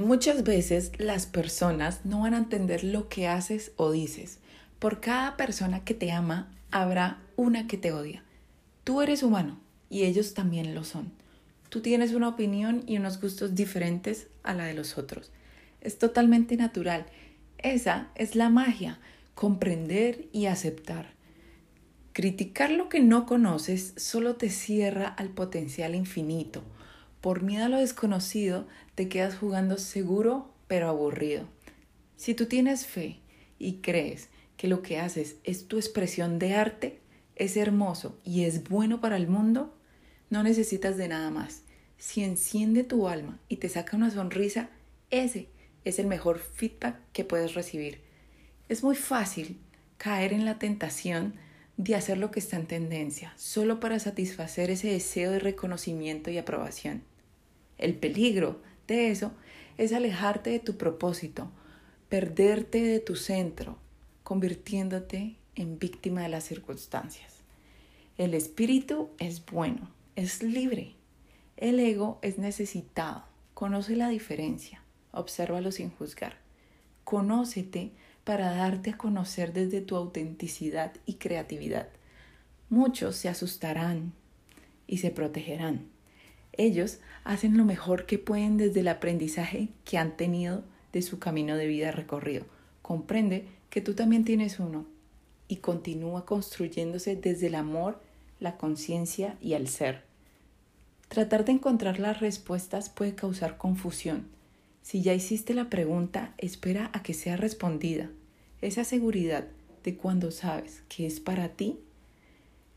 Muchas veces las personas no van a entender lo que haces o dices. Por cada persona que te ama, habrá una que te odia. Tú eres humano y ellos también lo son. Tú tienes una opinión y unos gustos diferentes a la de los otros. Es totalmente natural. Esa es la magia, comprender y aceptar. Criticar lo que no conoces solo te cierra al potencial infinito. Por miedo a lo desconocido, te quedas jugando seguro pero aburrido. Si tú tienes fe y crees que lo que haces es tu expresión de arte, es hermoso y es bueno para el mundo, no necesitas de nada más. Si enciende tu alma y te saca una sonrisa, ese es el mejor feedback que puedes recibir. Es muy fácil caer en la tentación de hacer lo que está en tendencia, solo para satisfacer ese deseo de reconocimiento y aprobación. El peligro de eso es alejarte de tu propósito, perderte de tu centro, convirtiéndote en víctima de las circunstancias. El espíritu es bueno, es libre. El ego es necesitado. Conoce la diferencia, obsérvalo sin juzgar. Conócete para darte a conocer desde tu autenticidad y creatividad. Muchos se asustarán y se protegerán. Ellos hacen lo mejor que pueden desde el aprendizaje que han tenido de su camino de vida recorrido. Comprende que tú también tienes uno y continúa construyéndose desde el amor, la conciencia y el ser. Tratar de encontrar las respuestas puede causar confusión si ya hiciste la pregunta, espera a que sea respondida. Esa seguridad de cuando sabes que es para ti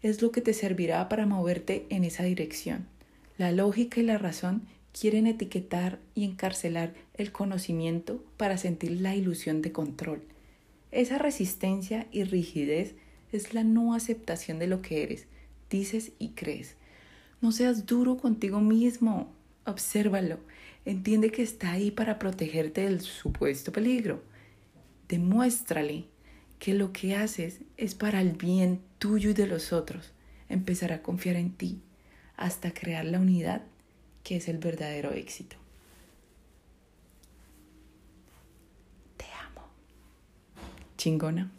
es lo que te servirá para moverte en esa dirección. La lógica y la razón quieren etiquetar y encarcelar el conocimiento para sentir la ilusión de control. Esa resistencia y rigidez es la no aceptación de lo que eres, dices y crees. No seas duro contigo mismo, obsérvalo Entiende que está ahí para protegerte del supuesto peligro. Demuéstrale que lo que haces es para el bien tuyo y de los otros. Empezará a confiar en ti hasta crear la unidad que es el verdadero éxito. Te amo. Chingona.